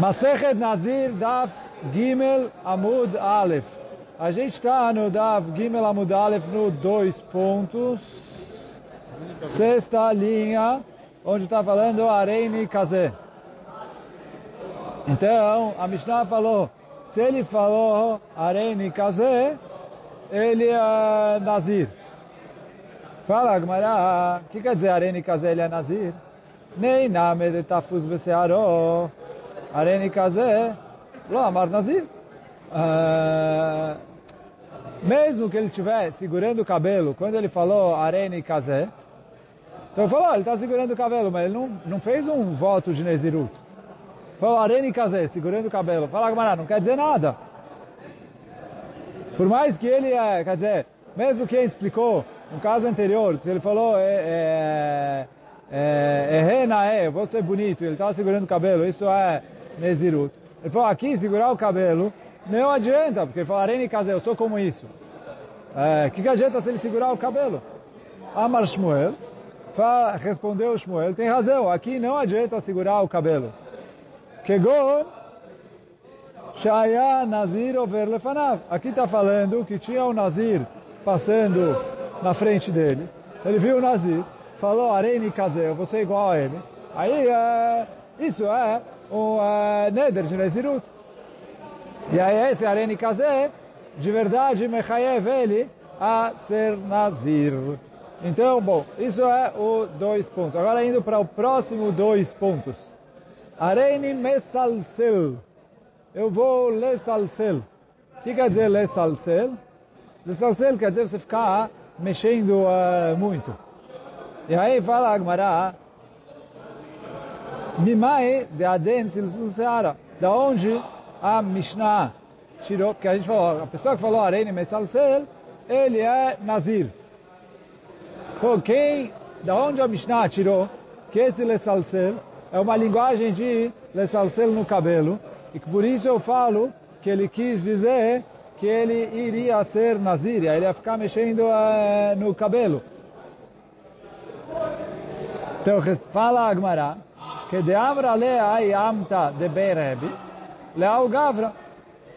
Masechet Nazir Daf Gimel Amud Aleph. A gente está no Daf Gimel Amud Aleph no dois pontos. Sexta linha, onde está falando Areini Kazé. Então, a Mishnah falou, se ele falou Areini Kazé, ele é Nazir. Fala, Gmará, o que quer dizer Areni Kazé, ele é Nazir? Nem name de tafuz besearo. Areni Kazé, lo amar Nazir. Mesmo que ele estiver segurando o cabelo, quando ele falou Areni Kazé, então ele falou, ele está segurando o cabelo, mas ele não, não fez um voto de Nezirut. Falou Areni Kazé, segurando o cabelo. Fala, Gmará, não quer dizer nada. Por mais que ele é, quer dizer, mesmo que ele explicou no caso anterior, ele falou, é, é, é, é, vou ser bonito, ele estava segurando o cabelo, isso é Nezirut. Ele falou, aqui, segurar o cabelo, não adianta, porque ele falou, Arene Kazé, eu sou como isso. O é, que, que adianta se ele segurar o cabelo? Amar Shmuel, fala, respondeu Shmuel, tem razão, aqui não adianta segurar o cabelo. Kegon, Shaya Nazir over lefanav. Aqui está falando que tinha um Nazir passando na frente dele. Ele viu o Nazir, falou, Areni Kazé, eu vou ser igual a ele. Aí, é, isso é o uh, Neder de Nezirut. E aí esse Areni Kazé, de verdade, Mechayev ele a ser Nazir. Então, bom, isso é o dois pontos. Agora indo para o próximo dois pontos. Areni Mesalsel. Eu vou lesalsel. O que quer dizer lesalsel? Lesalsel quer dizer você ficar mexendo uh, muito. E aí fala Agmará, Mimai de Aden Silsul Seara. Da onde a Mishnah tirou, que a gente falou, a pessoa que falou Arene Mesalsel, ele é Nazir. Então, quem, da onde a Mishnah tirou que esse Lesalsel é uma linguagem de Lesalsel no cabelo, e por isso eu falo que ele quis dizer que ele iria ser Nazir, ele ia ficar mexendo uh, no cabelo. Então, fala Agmará, que de Amra Lea Amta de Berebi, Leal Gavra.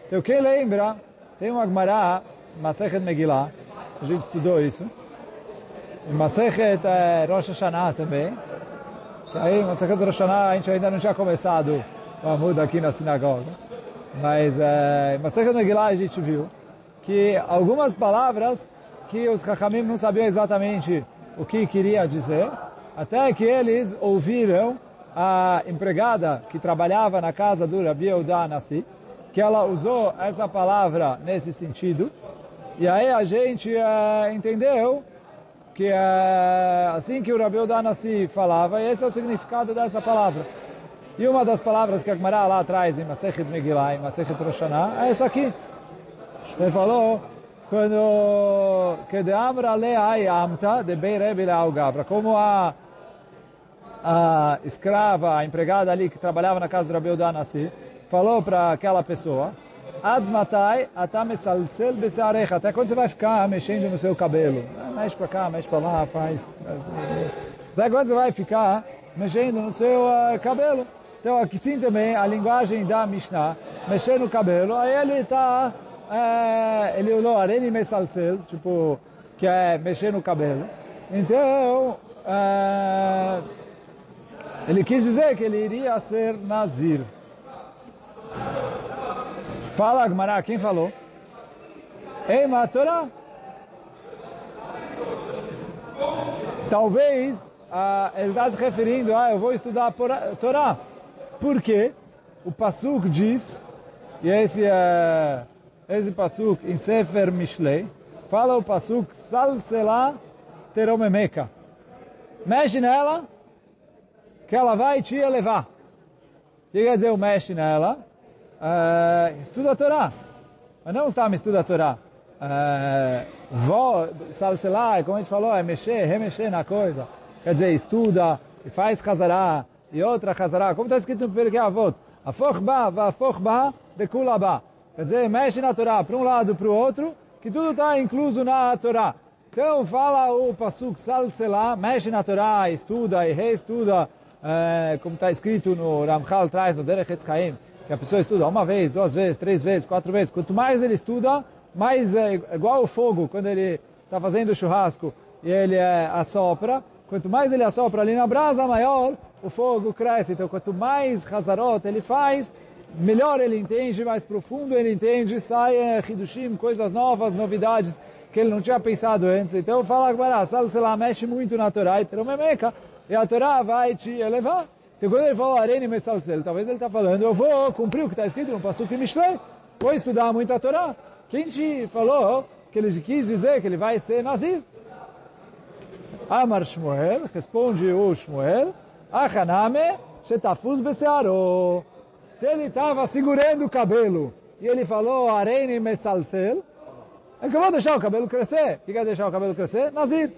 Então, quem lembra, tem um Agmará, Masechet Megillah, a gente estudou isso, e Masechet Rosh Hashanah também, aí Masechet Rosh Hashanah a gente ainda não tinha começado o Amud aqui na sinagoga. Mas é, Masechet Megillah a gente viu. Que algumas palavras que os Chachamim não sabiam exatamente o que queria dizer, até que eles ouviram a empregada que trabalhava na casa do Rabi Eudá Nassi, que ela usou essa palavra nesse sentido, e aí a gente é, entendeu que é assim que o Rabi Eudá Nassi falava, esse é o significado dessa palavra. E uma das palavras que a Gemara lá atrás, em Masechet Megillah, em Masechet Roshaná, é essa aqui. Ele falou, quando Amra leai amta de Bei Gavra, como a, a escrava, a empregada ali que trabalhava na casa do Rabi Udanassi, falou para aquela pessoa, Ad matai atamesalsel besarecha, até quando você vai ficar mexendo no seu cabelo? Mexe para cá, mexe para lá, faz. Até quando você vai ficar mexendo no seu uh, cabelo? Então aqui sim também a linguagem da Mishnah, mexer no cabelo, aí ele está, é, ele usou arene mesalsel, tipo, que é mexer no cabelo. Então, é, ele quis dizer que ele iria ser Nazir. Fala, Gmará, quem falou? Ei, Matora? Talvez ah, ele está se referindo, ah, eu vou estudar a Torá. Porque o Pasuk diz, e esse é esse Pasuk em Sefer Mishlei, fala o Pasuk Salsela Teromemeka. Mexe nela, que ela vai te elevar. O que quer dizer o mexe nela? Uh, estuda a Torá. Mas não está estuda a Torá. Uh, vó, salselar, como a gente falou, é mexer, remexer na coisa. Quer dizer, estuda e faz casará e outra Hazara. Como está escrito no Pirkei Avot? Afoch ba, vafoch ba, de kula ba. Quer dizer, mexe na Torá para um lado para o outro, que tudo está incluso na Torá. Então fala o Pasuk Salsela, mexe na Torá, estuda e reestuda, é, como está escrito no Ramchal traz no Derech Etzchaim, que a pessoa estuda uma vez, duas vezes, três vezes, quatro vezes. Quanto mais ele estuda, mais é igual o fogo, quando ele está fazendo churrasco e ele é, assopra. Quanto mais ele assopra ali na brasa, maior o fogo cresce. Então, quanto mais Hazarot ele faz, melhor ele entende, mais profundo ele entende, sai é, Hidushim, coisas novas, novidades que ele não tinha pensado antes. Então, fala Agmará, sabe, se lá mexe muito na Torá, e a Torá vai te elevar. Então quando ele falou Arene Messalcel, talvez ele está falando, eu vou cumprir o que está escrito no Pasuk Mishlei, vou estudar muito a Torá. Quem te falou que ele quis dizer que ele vai ser Nazir? Amar Shmuel, responde o Shmuel, Achaname Shetafuz Besearo. Se ele estava segurando o cabelo e ele falou Arene Messalcel, é que eu vou deixar o cabelo crescer. O que quer deixar o cabelo crescer? Nazir.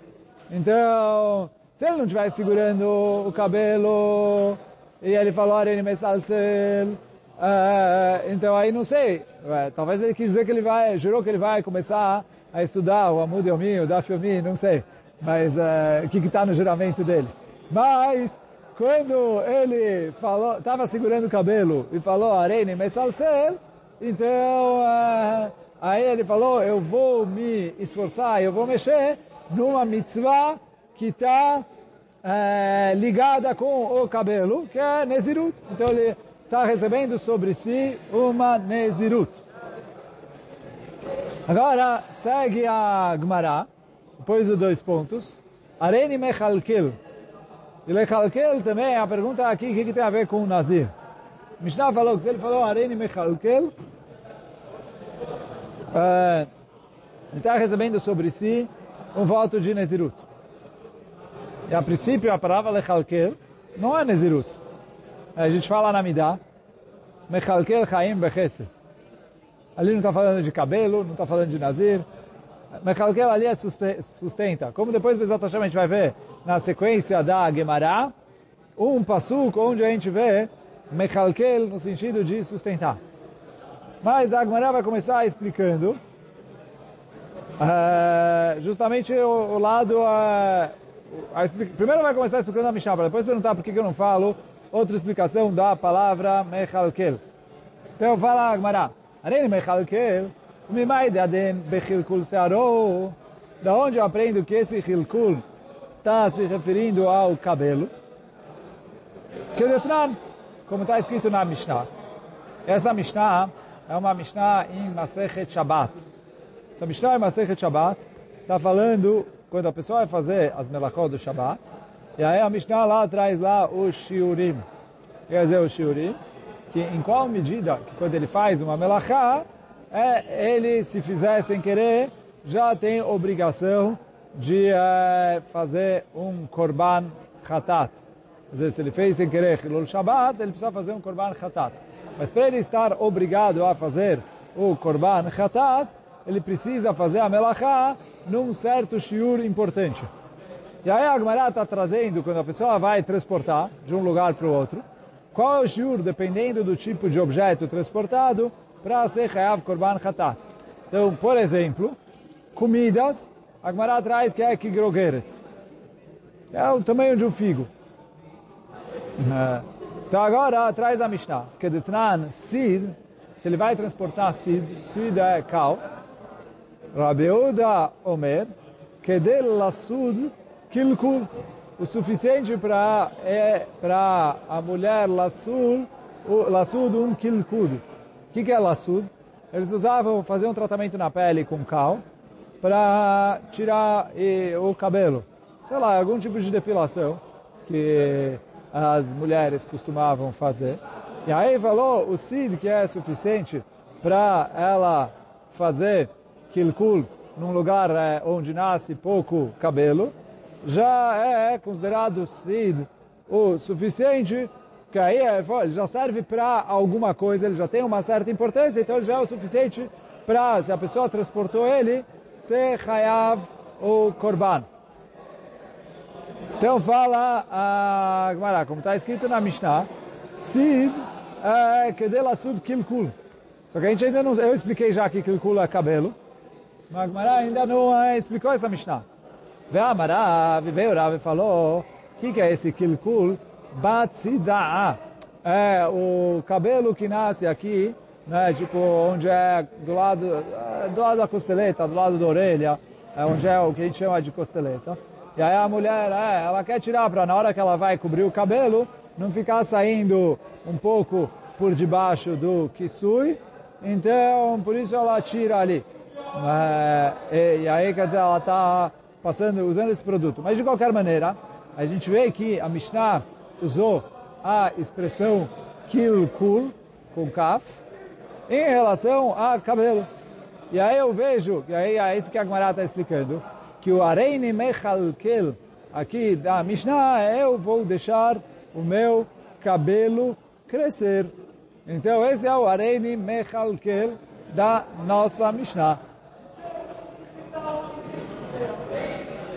Então, se ele não estivesse segurando o cabelo e ele falou Arene Mesalsel, uh, então aí não sei. Talvez ele quis dizer que ele vai, jurou que ele vai começar a estudar o Amud Yomi, o Daf Yomi, não sei. Mas uh, o que está no juramento dele. Mas quando ele falou, estava segurando o cabelo e falou Arene Mesalsel, então uh, aí ele falou, eu vou me esforçar, eu vou mexer numa mitzvah que está é, ligada com o cabelo, que é Nezirut. Então ele está recebendo sobre si uma Nezirut. Agora segue a Gemara, depois dos dois pontos. Areni Mechalkel. E Lechalkel também, a pergunta aqui, o que, que, tem a ver com o Nazir? Mishnah falou que ele falou Areni Mechalkel, é, ele está recebendo sobre si um voto de Nezirut. E a princípio a palavra lechalkel não é nezirut. A gente fala na Midah, mechalkel chaim bechesed. Ali não está falando de cabelo, não está falando de nazir. Mechalkel ali é sustenta. Como depois exatamente a gente vai ver na sequência da Gemara, um passuco onde a gente vê mechalkel no sentido de sustentar. Mas a Gemara vai começar explicando uh, justamente o, o lado uh, primeiro vai começar explicando a Mishnah, para depois perguntar por que eu não falo outra explicação da palavra Mechalkel. Então fala Agmará, Arene Mechalkel, Mimaide Aden Bechilkul Searo, da onde eu aprendo que esse Hilkul está se referindo ao cabelo? Que Detran, como está escrito na Mishnah. Essa Mishnah é uma Mishnah em Masechet Shabbat. Essa Mishnah em Masechet Shabbat está falando quando a pessoa vai fazer as melachot do Shabbat, e aí a Mishnah lá traz lá o shiurim. Quer dizer, o shiurim, que em qual medida que quando ele faz uma melachá, é, ele, se fizer sem querer, já tem obrigação de é, fazer um korban khatat. Quer dizer, se ele fez sem querer o Shabbat, ele precisa fazer um korban khatat. Mas para ele estar obrigado a fazer o korban khatat, ele precisa fazer a melachá num certo shiur importante. E aí a Agmará está trazendo, quando a pessoa vai transportar de um lugar para o outro, qual é o shiur, dependendo do tipo de objeto transportado, para ser Hayav Korban Khatat. Então, por exemplo, comidas, a Agmará traz que é Kigrogeret. É o tamanho de um figo. É. Então agora traz a Mishnah, que de Sid, se ele vai transportar Sid, Sid é cal, Rabi Uda Omer, Kedel Lassud Kilkul, o suficiente para é, para a mulher Lassud, o Lassud um Kilkud. O que, que é Lassud? Eles usavam fazer um tratamento na pele com cal para tirar e, o cabelo. Sei lá, algum tipo de depilação que as mulheres costumavam fazer. E aí falou o Sid que é suficiente para ela fazer kilkul num lugar é, onde nasce pouco cabelo, já é considerado sid o suficiente, que aí é, ele já serve para alguma coisa, ele já tem uma certa importância, então ele já é o suficiente para, se a pessoa transportou ele, ser hayav ou korban. Então fala a Gemara, como está escrito na Mishnah, Sid é kedela sud kilkul. Só que a gente ainda não, eu expliquei já que kilkul é cabelo, mas Agmará ainda não explicou essa Mishnah. Ve'amará, veio Rav e falou, o que é esse kilkul? Batzida'a. é o cabelo que nasce aqui, né, tipo, onde é do lado, é, do lado da costeleta, do lado da orelha, é onde é o que a gente chama de costeleta. E aí a mulher, é, ela quer tirar para na hora que ela vai cobrir o cabelo, não ficar saindo um pouco por debaixo do kisui, então por isso ela tira ali. É, e, aí, quer dizer, ela está passando, usando esse produto. Mas de qualquer maneira, a gente vê que a Mishnah usou a expressão kilkul, com kaf, em relação a cabelo. E aí eu vejo, e aí é isso que a Gemara está explicando, que o Areini Mechalkel, aqui da Mishnah, eu vou deixar o meu cabelo crescer. Então esse é o Areini Mechalkel da nossa Mishnah.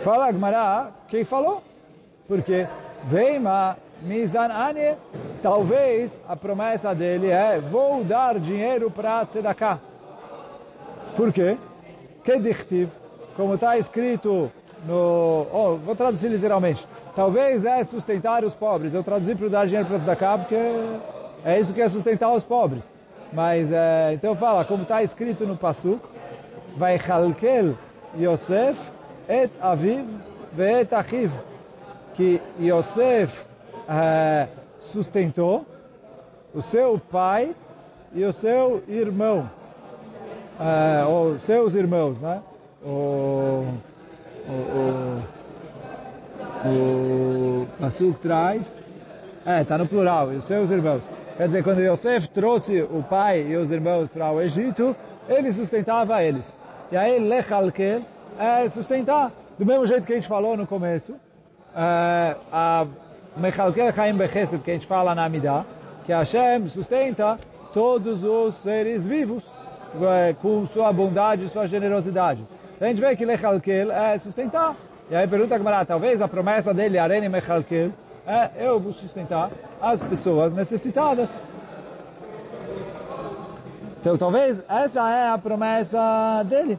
Fala a Gemara, quem falou? Porque Veima Mizan Ane, talvez a promessa dele é vou dar dinheiro para Tzedakah. Por quê? Que dichtiv, como está escrito no... Oh, vou traduzir literalmente. Talvez é sustentar os pobres. Eu traduzi para dar dinheiro para Tzedakah porque é isso que é sustentar os pobres. Mas, é, então fala, como está escrito no Pasuk, vai chalkel Yosef et aviv ve'et achiv. Que Yosef é, sustentou o seu pai e o seu irmão uh, ou seus irmãos, né? O, o, o, o traz, é, está no plural, e os seus irmãos. Quer dizer, quando Yosef trouxe o pai e os irmãos para o Egito, ele sustentava eles. E aí, lechalkel é sustentar. Do mesmo jeito que a gente falou no começo, é, a mechalkel chaim bechesed, que a gente fala na Amidah, que Hashem sustenta todos os seres vivos. É, com sua bondade e sua generosidade. A gente vê que Lechalkel é sustentar. E aí pergunta a Gemara, talvez a promessa dele, Arene Mechalkel, é eu vou sustentar as pessoas necessitadas. Então talvez essa é a promessa dele.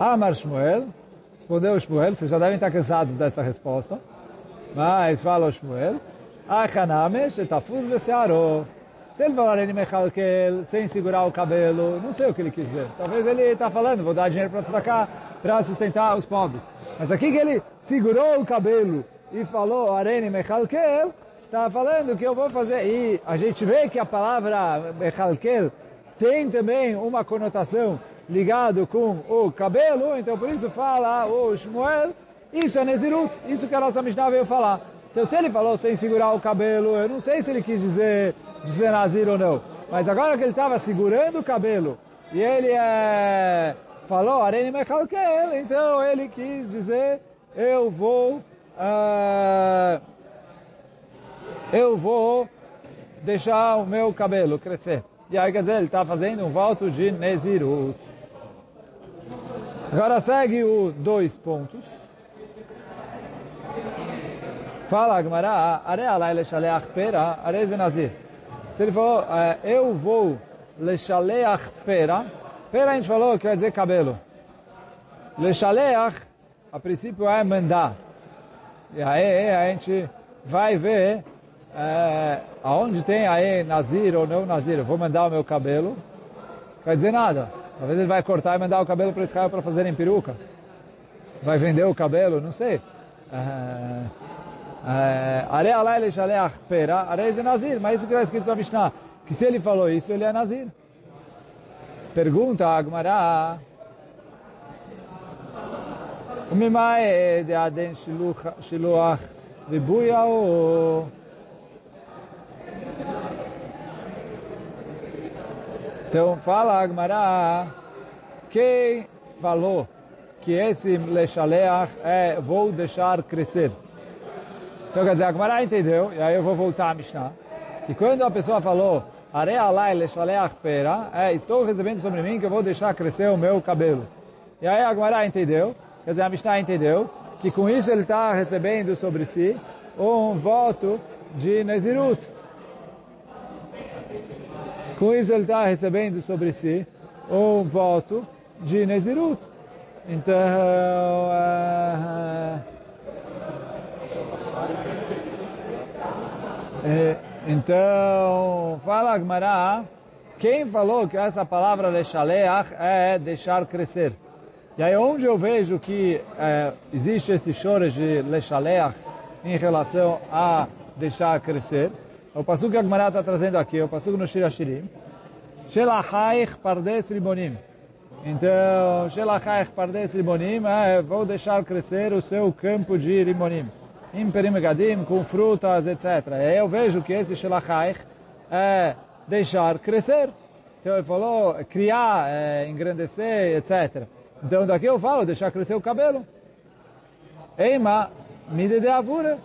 Amar Shmuel, respondeu Shmuel, vocês já devem estar cansados dessa resposta, mas fala Shmuel, Achanamesh etafuz vesearo. Se ele falar ele mechalkel, sem segurar o cabelo, não sei o que ele quis dizer. Talvez ele está falando, vou dar dinheiro para cá para sustentar os pobres. Mas aqui que ele segurou o cabelo e falou arene mechalkel, está falando que eu vou fazer. E a gente vê que a palavra mechalkel tem também uma conotação ligado com o cabelo, então por isso fala o Shmuel, isso é Nezirut, isso que a nossa Mishnah veio falar. Então se ele falou sem segurar o cabelo, eu não sei se ele quis dizer de ser nazir ou não. Mas agora que ele estava segurando o cabelo e ele é, falou, Arene Mechalkel, então ele quis dizer, eu vou, uh, eu vou deixar o meu cabelo crescer. E aí quer dizer, ele está fazendo um voto de Nezirut. Agora segue o dois pontos. Fala, Agmará, Are alai shaleach pera, are nazir. Se ele falou, é, eu vou lechaleach pera, pera a gente falou que quer dizer cabelo. Lechaleach, a princípio é mandar. E aí a gente vai ver é, aonde tem aí nazir ou não nazir. Eu vou mandar o meu cabelo, quer dizer nada. Talvez ele vai cortar e mandar o cabelo para esse para fazerem peruca. Vai vender o cabelo, não sei. Ah, ah, are alele shaleach pera, are ze nazir. Mas isso que está escrito na Mishnah, que se ele falou isso, ele é nazir. Pergunta a Agmará. Umimae de aden shiluach vibuya ou... Então fala Agmará, quem falou que esse lechaleach é vou deixar crescer? Então quer dizer, a Gemara entendeu, e aí eu vou voltar a Mishnah, que quando a pessoa falou, pera, é, estou recebendo sobre mim que eu vou deixar crescer o meu cabelo. E aí a Gemara entendeu, quer dizer, a Mishnah entendeu, que com isso ele está recebendo sobre si um voto de Nezirut. Com isso ele está recebendo sobre si um voto de Nezirut. Então, uh, É, então, fala Agmará, quem falou que essa palavra leshaleach é deixar crescer? E aí onde eu vejo que é, existe esse choro de leshaleach em relação a deixar crescer, é o passo que a Agmará está trazendo aqui, é o passo no Shirashirim, Shelachaich pardes ribonim. Então, Shelachaich pardes ribonim é vou deixar crescer o seu campo de ribonim em perimegadim, com frutas, etc. E eu vejo que esse Shelachaich é deixar crescer. Então ele falou criar, é, engrandecer, etc. Então daqui eu falo deixar crescer o cabelo. Eima, mide de avura,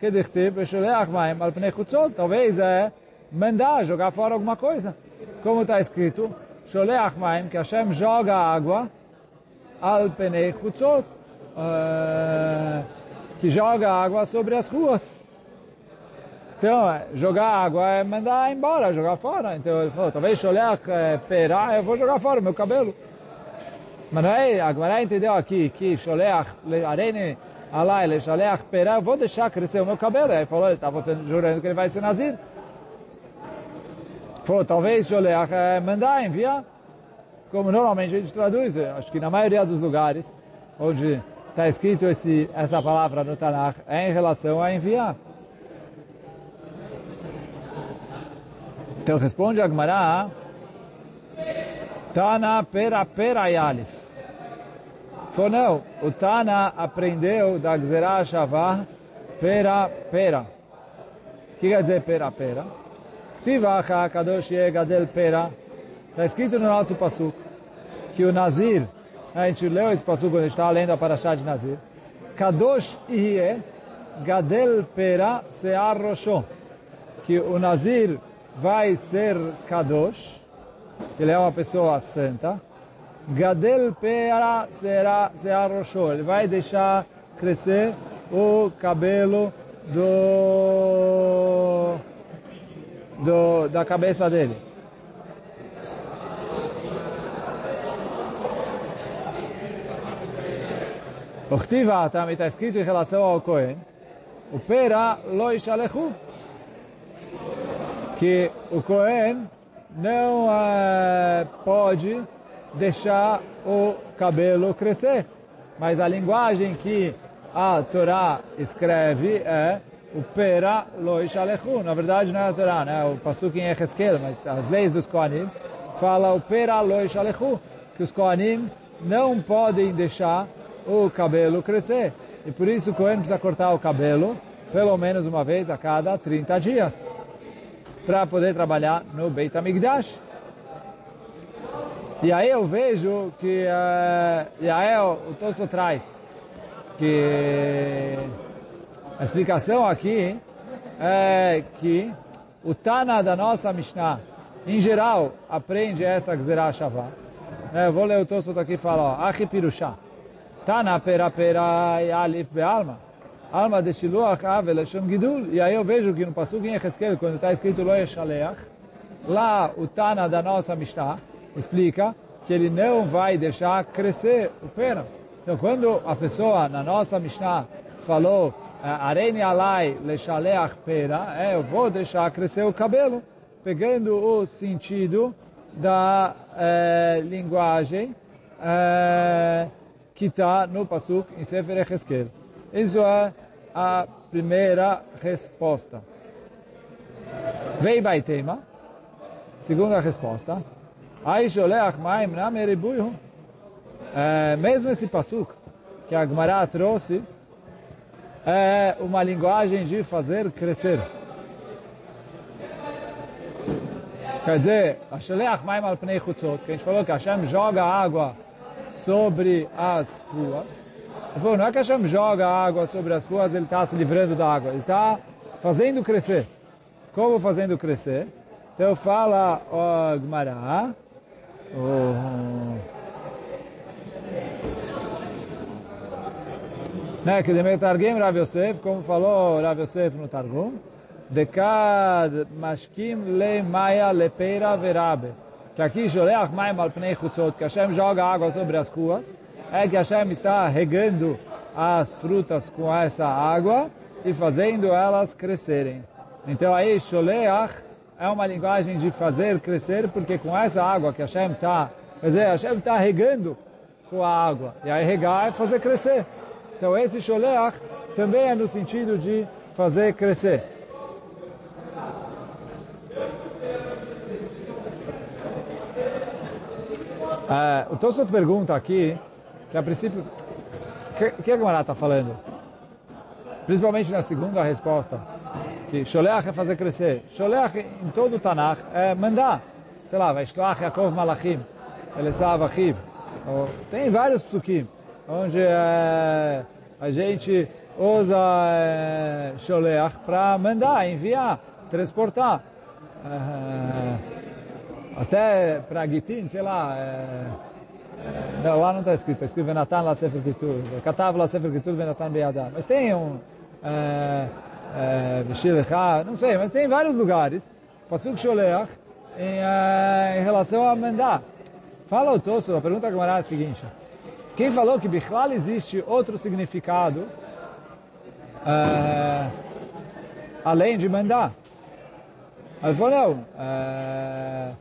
que dichtiv, Sheleach maim al pnei chutzot. Talvez é mandar jogar fora alguma coisa. Como está escrito, Sholeach maim, que Hashem joga água al pnei chutzot. Uh, que joga água sobre as ruas. Então, jogar água é mandar embora, jogar fora. Então ele falou, talvez Sholeach pera, eu vou jogar fora meu cabelo. Mas não é, agora entendeu aqui que Sholeach, arene alai, Sholeach pera, eu vou deixar crescer o meu cabelo. Ele falou, ele estava jurando que ele vai ser nazir. Falou, talvez Sholeach é mandar, enviar. Como normalmente a gente traduz, acho que na maioria dos lugares onde está escrito esse, essa palavra no Tanakh é em relação a enviar. Então responde a Gemara, Tana pera pera yalif. Falou, não, o Tana aprendeu da Gzerah Shavah pera pera. O que quer dizer pera pera? Tivacha kadosh gadel pera. Está escrito no nosso pasuk que o Nazir a gente leu esse passo quando estava lendo a Parashá de Nazir. Kadosh Iye Gadel Pera Sear Rosho. Que o Nazir vai ser Kadosh, ele é uma pessoa santa. Gadel Pera será Sear Rosho. Ele vai deixar crescer o cabelo do, do da cabeça dele. Ochtiva também está escrito em relação ao Cohen, o pera lo ishalechu, que o Cohen não uh, pode deixar o cabelo crescer. Mas a linguagem que a Torá escreve é o pera lo. Na verdade não é a Torá, né? o Pasuk em Echeskel, mas as leis dos Kohanim fala o pera lo que os Kohanim não podem deixar o cabelo crescer. E por isso o Cohen precisa cortar o cabelo pelo menos uma vez a cada 30 dias para poder trabalhar no Beit HaMikdash. E aí eu vejo que uh, e o, o Tosso traz que a explicação aqui é que o Tana da nossa Mishnah, em geral, aprende essa Gzerah Shavá. Eu vou ler o Tosso aqui e falar, Achi Pirushah. Tana pera pera alif be'alma. Alma de shiluach avel shem gidul. E aí eu vejo que no Pasuk em Echeskel, quando está escrito lo yeshaleach, lá o Tana da nossa Mishnah explica que ele não vai deixar crescer o pera. Então quando a pessoa na nossa Mishnah falou arene alai leshaleach pera, é, eu vou deixar crescer o cabelo, pegando o sentido da é, linguagem é, que está no Pasuk em Sefer Echeskel. Isso é a primeira resposta. Vei Baitema, segunda resposta. Meribuyu. Mesmo esse Pasuk que a Gemara trouxe, é uma linguagem de fazer crescer. Quer dizer, Ashaleach maim al pnei chutzot, que a gente falou que Hashem joga água sobre as ruas. Ele falou, não é que Hashem joga água sobre as ruas, ele está se livrando da água. Ele está fazendo crescer. Como fazendo crescer? Então fala o Gmará, o... né, que de Targum Rav Yosef, como falou Rav Yosef no Targum, Dekad mashkim le maya lepeira verabe que aqui Joleach Maim al Pnei Chutzot, que Hashem joga água sobre as ruas, é que Hashem está regando as frutas com essa água e fazendo elas crescerem. Então aí, Sholeach é uma linguagem de fazer crescer, porque com essa água que Hashem está, quer dizer, Hashem está regando com a água. E aí regar é fazer crescer. Então esse Sholeach também é no sentido de fazer crescer. Uh, o Tosfot pergunta aqui, que a princípio, o que, que a Gemara está falando? Principalmente na segunda resposta, que Sholeach é fazer crescer. Sholeach em todo o Tanakh é mandar. Sei lá, vai Shloach Yaakov Malachim, Elesav Achiv. Tem vários psukim, onde é, a gente usa é, Sholeach para mandar, enviar, transportar. É, até para Gitin, sei lá, é, é, não, lá não está escrito, está escrito Venatan la Sefer Kitur, Katav la Sefer Kitur Venatan Be'adam. Mas tem um, é, é, não sei, mas tem vários lugares, Pasuk Sholeach, em, é, em relação a mandar. Fala o Tosso, a pergunta que é a seguinte, quem falou que Bichlal existe outro significado é, além de mandar? Ele falou, não, eh,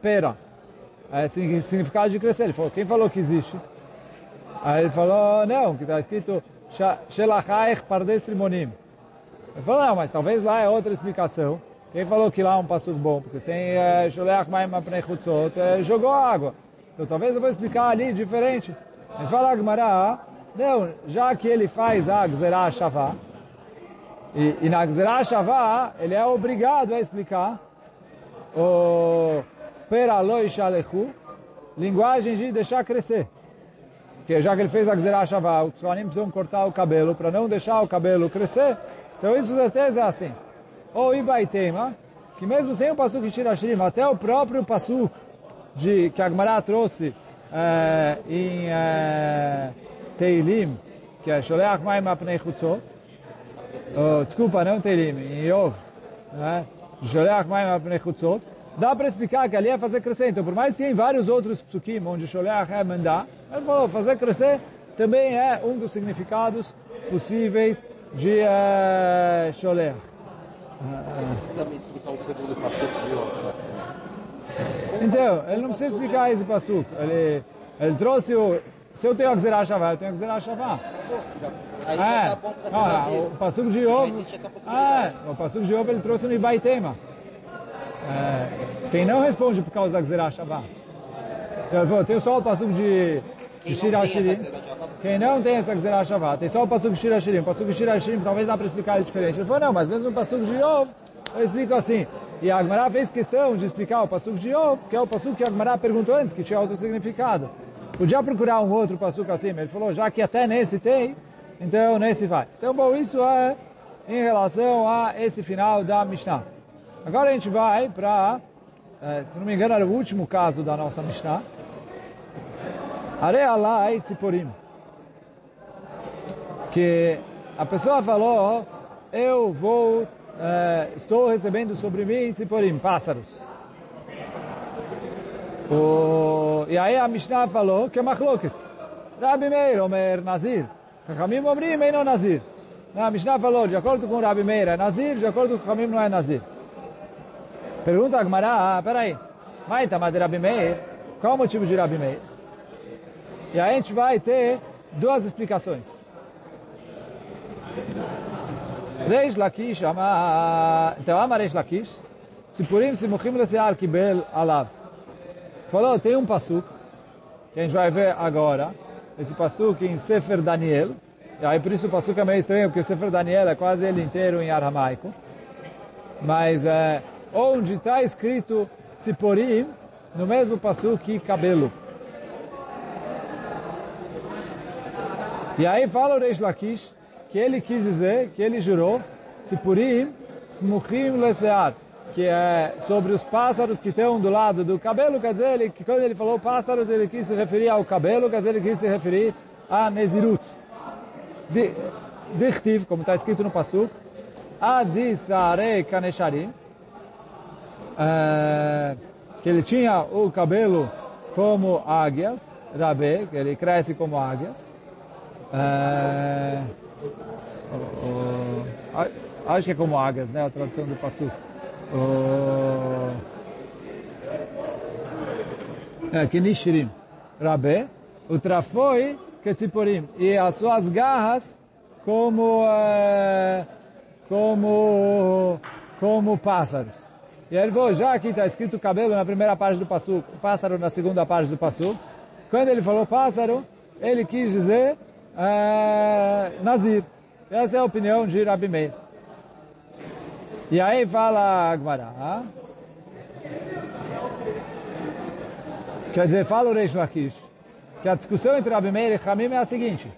pera. É significado de crescer. Ele falou, quem falou que existe? Aí ele falou, não, que está escrito Shelachaich pardes limonim. Ele falou, não, mas talvez lá é outra explicação. Quem falou que lá é um passo bom? Porque tem Sholeach maim apnei jogou água. Então talvez eu vou explicar ali diferente. Ele fala, Agmará, não, já que ele faz a Gzerah Shavá, e, e na Gzerah Shavá, ele é obrigado a explicar o peraloi shalechu, linguagem de deixar crescer. Que já que ele fez a Gzerah Shavá, os Kohanim precisam cortar o cabelo para não deixar o cabelo crescer. Então isso com certeza é assim. Ou Ibaitema, que mesmo sem o Pasuk de Shirashirim, até o próprio Pasuk de, que a Gemara trouxe é, em é, Teilim, que é Sholeach Maim Apnei Chutzot, desculpa, não Teilim, em Yov, né? Sholeach Maim Apnei Chutzot, dá para explicar que ali é fazer crescer. Então, por mais que tem vários outros psukim onde Sholeach é mandar, ele falou, fazer crescer também é um dos significados possíveis de uh, Sholeach. Você precisa me explicar o segundo passuco de ontem Então, ele não precisa explicar esse passuco. Ele, ele trouxe o... Se eu tenho a Gzerah Shavá, eu tenho a Gzerah Shavá. Aí é. tá bom para ah, o passuco de ovo... Ah, o passuco de ovo ele trouxe no Ibaitema. É, quem não responde por causa da Gzerah Shavá. Eu tenho só o passuco de, de Shirashirim. Quem não tem essa Gzerah Shavá, tem só o passuco de Shirashirim. O passuco de Shirashirim talvez dá para explicar diferente. Ele falou, não, mas mesmo o passuco de Yov, eu explico assim. E a Agmará fez questão de explicar o passuco de Yov, que é o passuco que a Agmará perguntou antes, que tinha outro significado. Podia procurar um outro passuco assim, mas ele falou, já que até nesse tem, então nesse vai. Então, bom, isso é em relação a esse final da Mishnah. Agora a gente vai para, eh, se não me engano, era o último caso da nossa Mishnah. Arealai Tziporim. Que a pessoa falou, eu vou, eh, estou recebendo sobre mim Tziporim, pássaros. O, e aí a Mishnah falou que é machloket. Rabi Meir, Omer, Nazir. Chachamim Omrim, não Nazir. A Mishnah falou, de acordo com Rabi Meir é Nazir, de acordo com Chachamim não é Nazir. Pergunta a Gmará, ah, peraí, tá, de Rabi Meir, qual o motivo de Rabi Meir? E aí a gente vai ter duas explicações. Reish Lakish, então ama Reish Lakish, Sipurim Simuchim Lesear Kibel Alav. Falou, tem um pasuk, que a gente vai ver agora, esse pasuk em Sefer Daniel, e aí por isso o pasuk é meio estranho, porque Sefer Daniel é quase ele inteiro em aramaico, mas é, onde está escrito Tziporim, no mesmo passo que cabelo. E aí fala o Reish Lakish que ele quis dizer, que ele jurou, Tziporim Smuchim Leseat, que é sobre os pássaros que estão do lado do cabelo, quer dizer, ele, que quando ele falou pássaros, ele quis se referir ao cabelo, quer dizer, ele quis se referir a Nezirut. Dichtiv, como está escrito no Pasuk, Adisare Kanesharim, uh, que ele tinha o cabelo como águias, Rabé, que ele cresce como águias. Uh, uh, Acho que é como águias, né? A tradução do Passu. O... É, que. Rabé. O trafoi que. E as suas garras como, é, como, como pássaros. E ele falou, já aqui está escrito cabelo na primeira parte do passo, pássaro na segunda parte do passo. Quando ele falou pássaro, ele quis dizer é, Nazir. Essa é a opinião de Rabi Meir. E aí fala Agmará. Quer dizer, fala o Reish Lakish, que a discussão entre Rabi Meir e Hamim é a seguinte.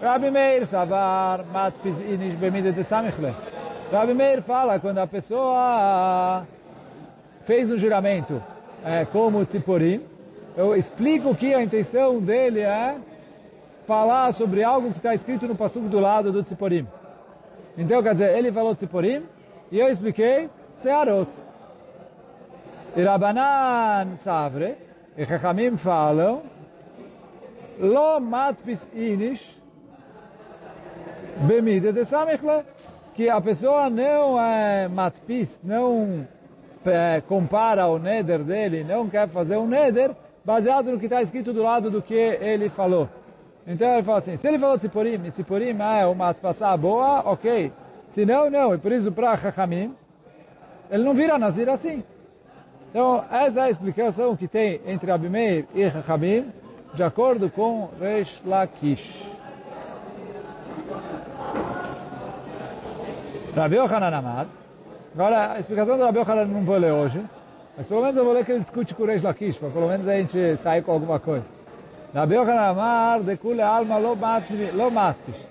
Rabi Meir savar matpis inish bemida de. Rabi Meir fala quando a pessoa fez um juramento é, como Tziporim, eu explico que a intenção dele é falar sobre algo que está escrito no passuco do lado do Tziporim. Então, quer dizer, ele falou Tziporim e eu expliquei Searot. E Rabanan Savre, e Chachamim falam, Lo matpis inish bemida de samichle, que a pessoa não é matpis, não é, compara o neder dele, não quer fazer um neder baseado no que está escrito do lado do que ele falou. Então ele fala assim, se ele falou tziporim, e tziporim é uma passar boa, ok. Se não, não. E por isso para Chachamim, ele não vira Nazir assim. Então, essa é a explicação que tem entre Abimeir e Chachamim, de acordo com Reish Lakish. Rabi Yochanan Amar. Agora, a explicação do Rabi Yochanan não vou ler hoje, mas pelo menos eu vou ler que ele discute com o Reish Lakish, para pelo menos a gente sair com alguma coisa. Rabi Yochanan Amar, de kule alma lo matkish.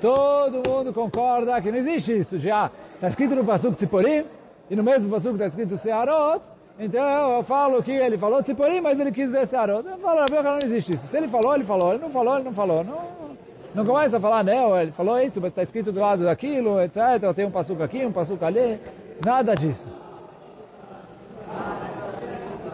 Todo mundo concorda que não existe isso já. Está escrito no Pasuk Tziporim, e no mesmo Pasuk está escrito Searot, então eu falo que ele falou Tziporim, mas ele quis dizer Searot. Eu falo, Rabi Yochanan, não existe isso. Se ele falou, ele falou. Ele não falou, ele não falou. Não, não começa a falar, não, ele falou isso, mas está escrito do lado daquilo, etc. Tem um passuco aqui, um passuco ali. Nada disso.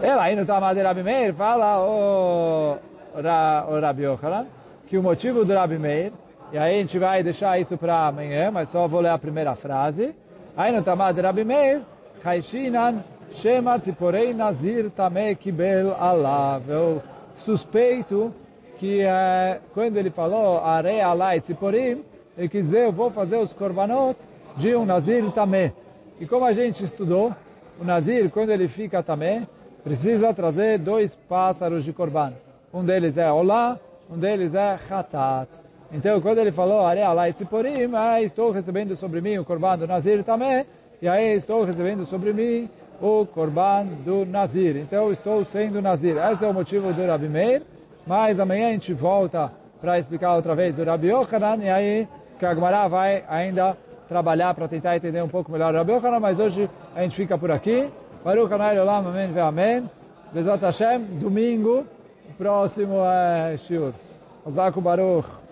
Ela aí no Tamad Rabi Meir fala o, o Rabi Yochanan que o motivo do Rabi Meir, e aí a gente vai deixar isso para amanhã, mas só vou ler a primeira frase. Aí no Tamad Rabi Meir, Chaishinan Shema Tziporei Nazir Tameh Kibel Allah. Eu suspeito que é, quando ele falou Arei Alai Tziporim, ele quis dizer, eu vou fazer os korbanot de um Nazir também. E como a gente estudou, o Nazir, quando ele fica também, precisa trazer dois pássaros de korban. Um deles é Olá, um deles é Hatat. Então, quando ele falou Arei Alai Tziporim, aí estou recebendo sobre mim o korban do Nazir também, e aí estou recebendo sobre mim o korban do Nazir. Então, estou sendo Nazir. Esse é o motivo do Rabi Meir. Mas amanhã a gente volta para explicar outra vez o Rabi Yochanan, e aí Gemara vai ainda trabalhar para tentar entender um pouco melhor o Rabi Yochanan, mas hoje a gente fica por aqui. Baruch Hanai Olam, Amém Amém. Bezat Hashem, domingo, próximo é Shiur. Ozaku Baruch.